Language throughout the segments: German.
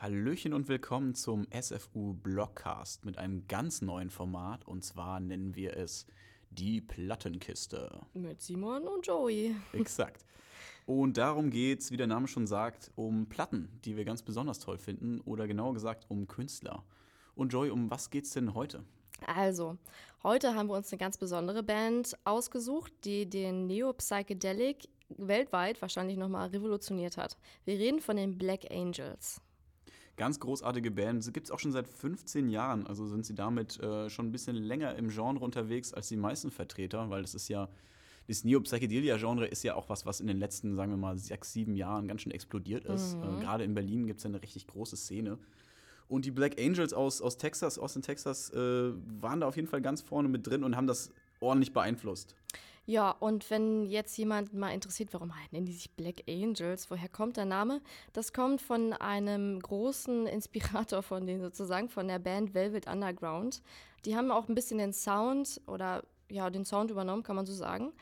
Hallöchen und willkommen zum SFU Blogcast mit einem ganz neuen Format und zwar nennen wir es die Plattenkiste. Mit Simon und Joey. Exakt. Und darum geht es, wie der Name schon sagt, um Platten, die wir ganz besonders toll finden oder genauer gesagt um Künstler. Und Joey, um was geht's denn heute? Also, heute haben wir uns eine ganz besondere Band ausgesucht, die den Neo-Psychedelic weltweit wahrscheinlich nochmal revolutioniert hat. Wir reden von den Black Angels. Ganz großartige Band. Sie gibt es auch schon seit 15 Jahren. Also sind sie damit äh, schon ein bisschen länger im Genre unterwegs als die meisten Vertreter, weil das ist ja, das Neo-Psychedelia-Genre ist ja auch was, was in den letzten, sagen wir mal, sechs, sieben Jahren ganz schön explodiert ist. Mhm. Äh, Gerade in Berlin gibt es ja eine richtig große Szene. Und die Black Angels aus, aus Texas, Austin, Texas, äh, waren da auf jeden Fall ganz vorne mit drin und haben das ordentlich beeinflusst. Ja, und wenn jetzt jemand mal interessiert, warum nennen die sich Black Angels, woher kommt der Name? Das kommt von einem großen Inspirator von denen sozusagen, von der Band Velvet Underground. Die haben auch ein bisschen den Sound oder ja, den Sound übernommen, kann man so sagen.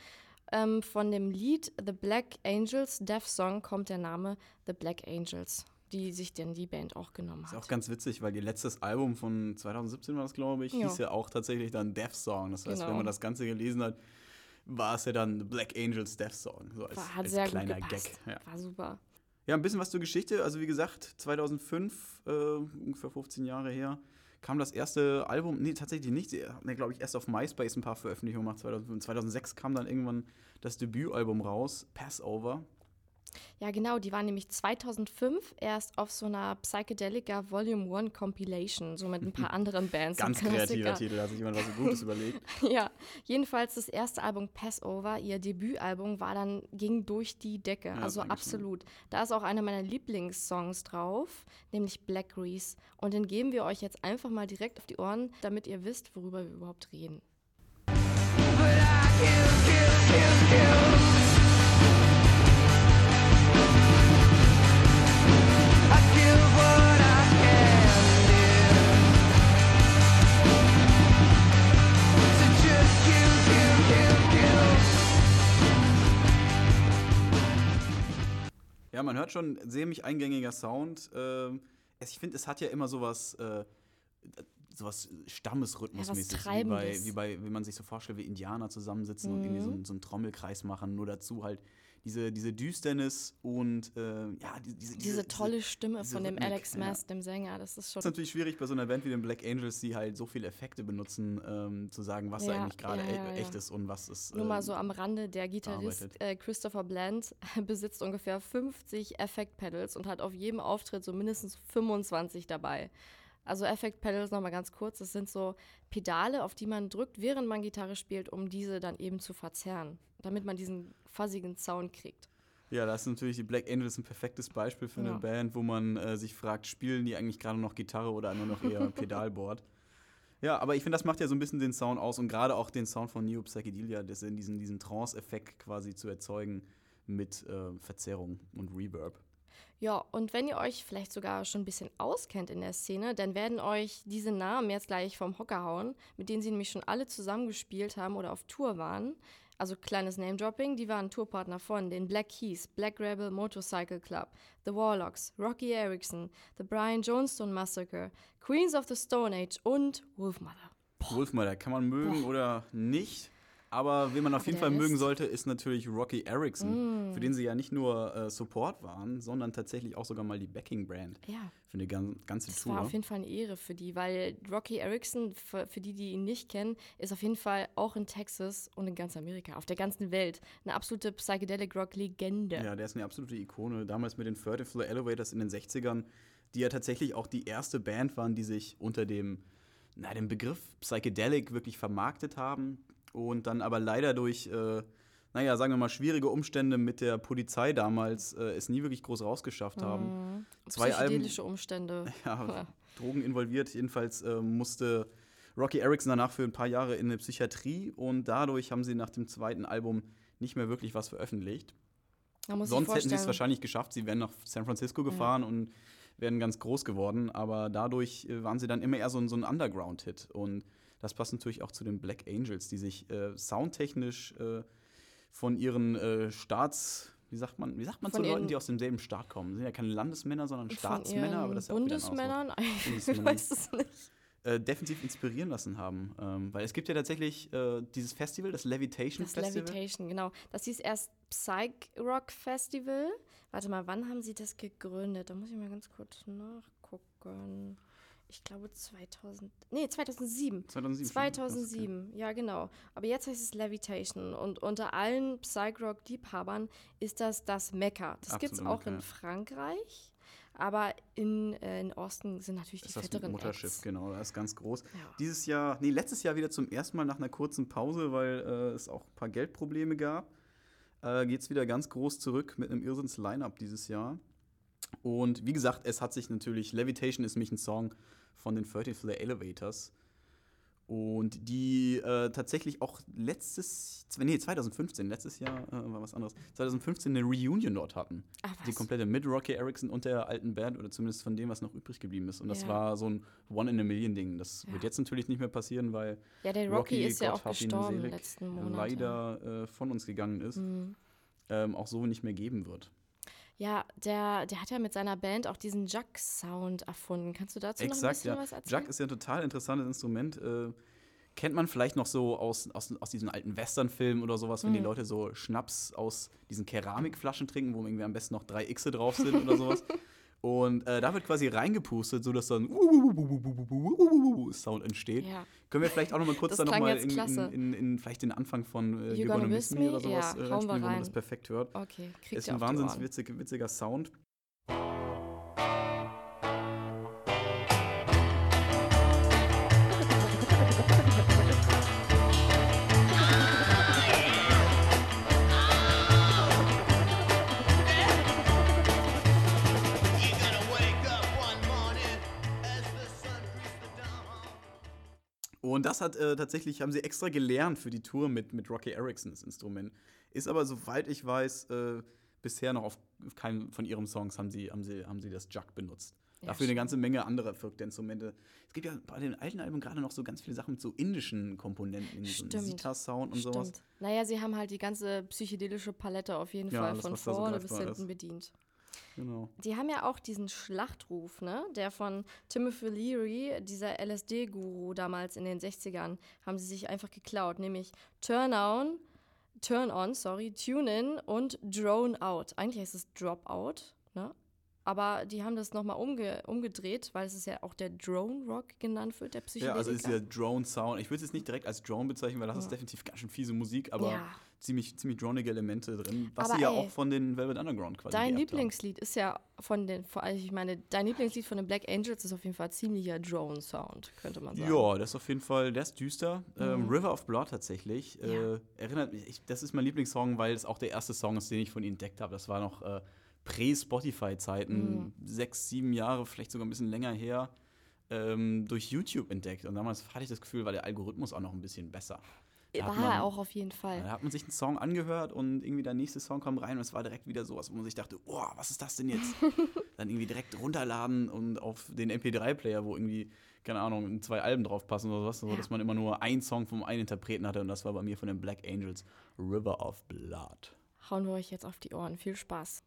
Ähm, von dem Lied The Black Angels Death Song kommt der Name The Black Angels die sich denn die Band auch genommen hat. Ist auch ganz witzig, weil ihr letztes Album von 2017 war das, glaube ich, ja. hieß ja auch tatsächlich dann Death Song. Das heißt, genau. wenn man das Ganze gelesen hat, war es ja dann Black Angels Death Song. So als, war, als sehr kleiner Gag. Ja. War super. Ja, ein bisschen was zur Geschichte. Also wie gesagt, 2005, äh, ungefähr 15 Jahre her, kam das erste Album, nee, tatsächlich nicht. Sie haben, glaube ich, erst auf MySpace ein paar Veröffentlichungen gemacht. 2005. 2006 kam dann irgendwann das Debütalbum raus, Passover. Ja, genau, die waren nämlich 2005 erst auf so einer Psychedelica Volume 1 Compilation, so mit ein paar anderen Bands. Ganz kreativer Titel, da hat sich jemand was Gutes überlegt. ja, jedenfalls das erste Album Passover, ihr Debütalbum, war dann, ging durch die Decke, ja, also absolut. Da ist auch einer meiner Lieblingssongs drauf, nämlich Black Grease. Und den geben wir euch jetzt einfach mal direkt auf die Ohren, damit ihr wisst, worüber wir überhaupt reden. But I kill, kill, kill, kill. Ja, man hört schon, ziemlich eingängiger Sound. Ähm, ich finde, es hat ja immer sowas, äh, sowas Stammesrhythmusmäßig, ja, wie, bei, wie, bei, wie man sich so vorstellt, wie Indianer zusammensitzen mhm. und irgendwie so, mhm. so einen Trommelkreis machen. Nur dazu halt diese, diese Düsternis und äh, ja, diese, diese, diese, tolle Stimme diese von dem Rhythmik, Alex Mass, ja. dem Sänger, das ist schon. Das ist natürlich schwierig bei so einer Band wie den Black Angels, die halt so viele Effekte benutzen, ähm, zu sagen, was ja, da eigentlich gerade ja, e echt ist und was ist. Nur mal so ähm, am Rande, der Gitarrist äh, Christopher Bland besitzt ungefähr 50 Effekt-Pedals und hat auf jedem Auftritt so mindestens 25 dabei. Also Effect Pedals nochmal ganz kurz, das sind so Pedale, auf die man drückt, während man Gitarre spielt, um diese dann eben zu verzerren, damit man diesen fuzzigen Sound kriegt. Ja, da ist natürlich die Black Angels ein perfektes Beispiel für eine ja. Band, wo man äh, sich fragt, spielen die eigentlich gerade noch Gitarre oder nur noch eher Pedalboard? Ja, aber ich finde, das macht ja so ein bisschen den Sound aus und gerade auch den Sound von Neo Psychedelia, das diesen, diesen Trance-Effekt quasi zu erzeugen mit äh, Verzerrung und Reverb. Ja, und wenn ihr euch vielleicht sogar schon ein bisschen auskennt in der Szene, dann werden euch diese Namen jetzt gleich vom Hocker hauen, mit denen sie nämlich schon alle zusammengespielt haben oder auf Tour waren. Also kleines Name-Dropping, die waren Tourpartner von den Black Keys, Black Rebel Motorcycle Club, The Warlocks, Rocky Erickson, The Brian Jonestown Massacre, Queens of the Stone Age und Wolfmother. Wolfmother kann man mögen Boah. oder nicht. Aber wen man auf jeden Fall mögen sollte, ist natürlich Rocky Erickson, mm. für den sie ja nicht nur äh, Support waren, sondern tatsächlich auch sogar mal die Backing-Brand ja. für eine gan ganze das Tour. Das war auf jeden Fall eine Ehre für die, weil Rocky Erickson, für, für, die, die ihn nicht kennen, ist auf jeden Fall auch in Texas und in ganz Amerika, auf der ganzen Welt, eine absolute Psychedelic Rock-Legende. Ja, der ist eine absolute Ikone. Damals mit den 30 Floor Elevators in den 60ern, die ja tatsächlich auch die erste Band waren, die sich unter dem na, den Begriff Psychedelic wirklich vermarktet haben und dann aber leider durch, äh, naja, sagen wir mal, schwierige Umstände mit der Polizei damals äh, es nie wirklich groß rausgeschafft haben. Mhm. Zwei Psychedelische Alben, Umstände. Ja, ja, Drogen involviert. Jedenfalls äh, musste Rocky Erickson danach für ein paar Jahre in eine Psychiatrie und dadurch haben sie nach dem zweiten Album nicht mehr wirklich was veröffentlicht. Sonst hätten sie es wahrscheinlich geschafft. Sie wären nach San Francisco gefahren ja. und wären ganz groß geworden, aber dadurch äh, waren sie dann immer eher so, so ein Underground-Hit. Und das passt natürlich auch zu den Black Angels, die sich äh, soundtechnisch äh, von ihren äh, Starts wie sagt man, wie sagt man Von zu Leuten, die aus demselben Staat kommen? Sind ja keine Landesmänner, sondern Staatsmänner, aber das ist ja. Bundesmännern? Ich weiß es nicht. äh, definitiv inspirieren lassen haben. Ähm, weil es gibt ja tatsächlich äh, dieses Festival, das Levitation Das Festival. Levitation, genau. Das hieß erst Psych Rock Festival. Warte mal, wann haben sie das gegründet? Da muss ich mal ganz kurz nachgucken. Ich glaube 2000. Nee, 2007. 2007. schon. 2007, ja genau. Aber jetzt heißt es Levitation und unter allen Psych-Rock-Liebhabern ist das das Mekka. Das gibt es auch in Frankreich, aber in, äh, in Osten sind natürlich Das die ist das fetteren Mutterschiff, Acts. genau, das ist ganz groß. Ja. Dieses Jahr, nee, letztes Jahr wieder zum ersten Mal nach einer kurzen Pause, weil äh, es auch ein paar Geldprobleme gab. Äh, Geht es wieder ganz groß zurück mit einem Irrsinns-Line-Up dieses Jahr. Und wie gesagt, es hat sich natürlich, Levitation ist nämlich ein Song von den 30 Flare Elevators. Und die äh, tatsächlich auch letztes, nee, 2015, letztes Jahr äh, war was anderes, 2015 eine Reunion dort hatten. Ach, Die was? komplette mit Rocky Erickson und der alten Band oder zumindest von dem, was noch übrig geblieben ist. Und das Ja. war so ein One-in-a-Million-Ding. Das Ja. wird jetzt natürlich nicht mehr passieren, weil Ja, der Rocky, ist ja Gott auch hab ihn gestorben letzten Monat. leider äh, von uns gegangen ist, Mhm. ähm, auch so nicht mehr geben wird. Ja, der, der hat ja mit seiner Band auch diesen Jack-Sound erfunden. Kannst du dazu noch ein Exakt, bisschen ja. was erzählen? Jack ist ja ein total interessantes Instrument. Äh, kennt man vielleicht noch so aus, aus, aus diesen alten Western-Filmen oder sowas, wenn die Mhm. Leute so Schnaps aus diesen Keramikflaschen trinken, wo irgendwie am besten noch drei Xe drauf sind oder sowas. Und äh, da wird quasi reingepustet, sodass dann Sound entsteht. ja. Können wir vielleicht auch noch mal kurz Das dann noch klang mal jetzt in, in, in, in vielleicht den Anfang von äh, You Gonna Miss Me oder sowas Ja, äh, reinspielen, wo man das perfekt hört. Okay, kriegt Ist ein wahnsinnig witzig, witziger Sound. Und das hat äh, tatsächlich, haben sie extra gelernt für die Tour mit, mit Rocky Erickson, das Instrument. Ist aber, soweit ich weiß, äh, bisher noch auf keinem von ihren Songs haben sie, haben sie, haben sie das Jug benutzt. Ja, Dafür eine stimmt. ganze Menge anderer verrückte Instrumente. Es gibt ja bei den alten Alben gerade noch so ganz viele Sachen mit so indischen Komponenten, irgendwie so Stimmt. Sitar-Sound und sowas. Stimmt. Naja, sie haben halt die ganze psychedelische Palette auf jeden Ja, Fall von vorne bis hinten bedient. Genau. Die haben ja auch diesen Schlachtruf, ne? Der von Timothy Leary, dieser LSD-Guru damals in den 60ern, haben sie sich einfach geklaut, nämlich Turn on, Turn on, sorry, Tune in und Drone out. Eigentlich heißt es Drop out? Aber die haben das nochmal umge umgedreht, weil es ist ja auch der Drone Rock genannt wird, der Ja, Psychedelika. also ist dieser Drone-Sound. Ich würde es jetzt nicht direkt als Drone bezeichnen, weil das ist definitiv ganz schön fiese Musik, aber Ja. ziemlich, ziemlich dronige Elemente drin, was Aber sie ja ey, auch von den Velvet Underground quasi Dein geerbt haben. Lieblingslied ist ja von den, ich meine, dein Lieblingslied von den Black Angels ist auf jeden Fall ziemlicher Drone-Sound, könnte man sagen. Ja, das ist auf jeden Fall, der ist düster. Ähm, Mhm. River of Blood tatsächlich. Ja. Äh, erinnert mich, ich, das ist mein Lieblingssong, weil es auch der erste Song ist, den ich von ihnen entdeckt habe. Das war noch äh, Prä-Spotify-Zeiten, Mhm. sechs, sieben Jahre, vielleicht sogar ein bisschen länger her, ähm, durch YouTube entdeckt. Und damals hatte ich das Gefühl, war der Algorithmus auch noch ein bisschen besser. Da War man- er auch auf jeden Fall. Da hat man sich einen Song angehört und irgendwie der nächste Song kam rein und es war direkt wieder sowas, wo man sich dachte, oh, was ist das denn jetzt? Dann irgendwie direkt runterladen und auf den MP3-Player, wo irgendwie, keine Ahnung, zwei Alben draufpassen oder sowas, so Ja. dass man immer nur einen Song vom einen Interpreten hatte und das war bei mir von den Black Angels, River of Blood. Hauen wir euch jetzt auf die Ohren. Viel Spaß.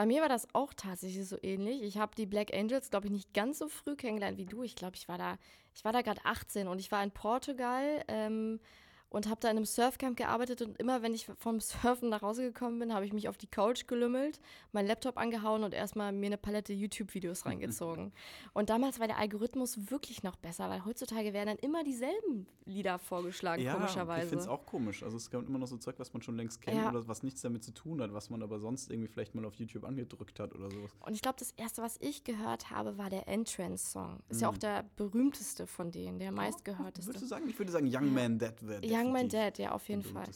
Bei mir war das auch tatsächlich so ähnlich. Ich habe die Black Angels, glaube ich, nicht ganz so früh kennengelernt wie du. Ich glaube, ich war da, ich war da gerade 18 und ich war in Portugal ähm, und habe da in einem Surfcamp gearbeitet und immer, wenn ich vom Surfen nach Hause gekommen bin, habe ich mich auf die Couch gelümmelt, meinen Laptop angehauen und erstmal mir eine Palette YouTube-Videos reingezogen. Und damals war der Algorithmus wirklich noch besser, weil heutzutage werden dann immer dieselben Lieder vorgeschlagen, ich komischerweise. finde es auch komisch. Also es gab immer noch so Zeug, was man schon längst kennt Ja. oder was nichts damit zu tun hat, was man aber sonst irgendwie vielleicht mal auf YouTube angedrückt hat oder sowas. Und ich glaube, das erste, was ich gehört habe, war der Entrance-Song. Ist ja auch der berühmteste von denen, der meistgehörteste. Würdest du sagen? Ich würde sagen, Young Man Dead wäre Young Man Dead, ja, auf jeden Fall.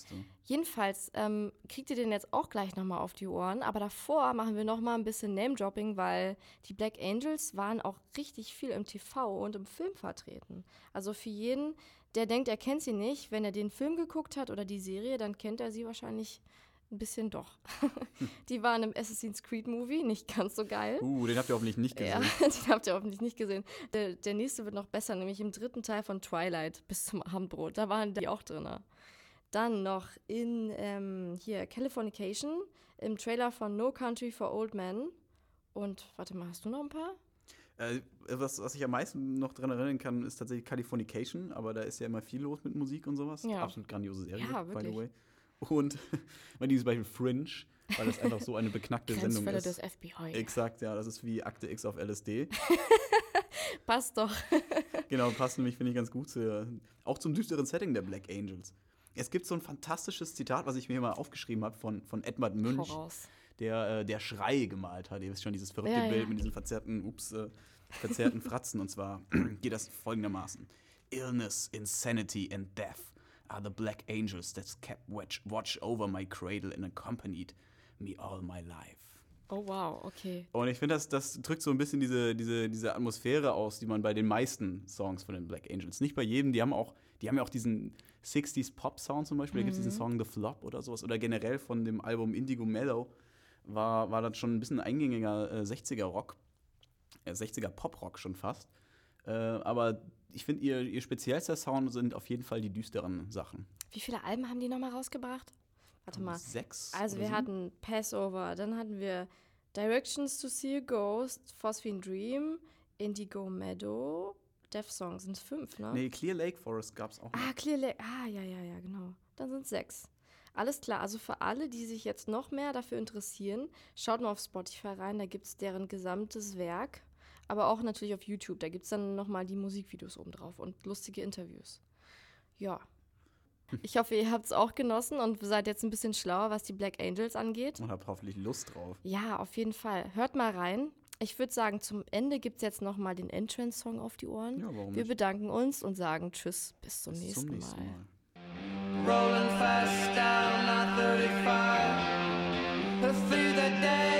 Jedenfalls ähm, kriegt ihr den jetzt auch gleich nochmal auf die Ohren, aber davor machen wir nochmal ein bisschen Name-Dropping, weil die Black Angels waren auch richtig viel im TV und im Film vertreten. Also für jeden, der denkt, er kennt sie nicht. Wenn er den Film geguckt hat oder die Serie, dann kennt er sie wahrscheinlich ein bisschen doch. die waren im Assassin's Creed Movie, nicht ganz so geil. Uh, den habt ihr hoffentlich nicht Ja, gesehen. den habt ihr hoffentlich nicht gesehen. Der, der nächste wird noch besser, nämlich im dritten Teil von Twilight bis zum Abendbrot. Da waren die auch drin. Dann noch in ähm, hier Californication, im Trailer von No Country for Old Men. Und warte mal, hast du noch ein paar? Äh, was, was ich am meisten noch dran erinnern kann, ist tatsächlich Californication, aber da ist ja immer viel los mit Musik und sowas. Ja. Absolut grandiose Serie, Ja, by the way. Und mein Lieblings Beispiel Fringe, weil das einfach so eine beknackte Sendung ist. des FBI. Exakt, ja, das ist wie Akte X auf LSD. Passt doch. genau, passt nämlich, finde ich, ganz gut zu, auch zum düsteren Setting der Black Angels. Es gibt so ein fantastisches Zitat, was ich mir mal aufgeschrieben habe von, von Edmund Münch, Voraus. der äh, der Schrei gemalt hat. Ihr wisst schon, dieses verrückte Ja, ja. Bild mit diesen verzerrten, ups, äh, verzerrten Fratzen. Und zwar geht das folgendermaßen: Illness, insanity and death are the black angels that kept watch, watch over my cradle and accompanied me all my life. Oh wow, okay. Und ich finde, das, das drückt so ein bisschen diese, diese, diese Atmosphäre aus, die man bei den meisten Songs von den Black Angels, nicht bei jedem, die haben auch, die haben ja auch diesen 60s Pop-Sound zum Beispiel, da gibt es diesen Song The Flop oder sowas, oder generell von dem Album Indigo Mellow war, war das schon ein bisschen eingängiger äh, 60er Rock, äh, 60er Pop-Rock schon fast. Äh, aber ich finde, ihr, ihr speziellster Sound sind auf jeden Fall die düsteren Sachen. Wie viele Alben haben die nochmal rausgebracht? Warte mal. Sechs? Also wir sieben? hatten Passover, dann hatten wir Directions to See a Ghost, Phosphine Dream, Indigo Meadow, Death Song sind fünf, ne? Nee, Clear Lake Forest gab es auch noch. Ah, Clear Lake, ah, ja, ja, ja, genau. Dann sind sechs. Alles klar, also für alle, die sich jetzt noch mehr dafür interessieren, schaut mal auf Spotify rein, da gibt es deren gesamtes Werk, aber auch natürlich auf YouTube, da gibt es dann nochmal die Musikvideos oben drauf und lustige Interviews. Ja. Ich hoffe, ihr habt es auch genossen und seid jetzt ein bisschen schlauer, was die Black Angels angeht. Und hab hoffentlich Lust drauf. Ja, auf jeden Fall. Hört mal rein. Ich würde sagen, zum Ende gibt es jetzt noch mal den Entrance-Song auf die Ohren. Ja, warum Wir nicht? bedanken uns und sagen Tschüss, bis zum, Bis nächsten, zum nächsten Mal. Mal. Rolling fast down I 35.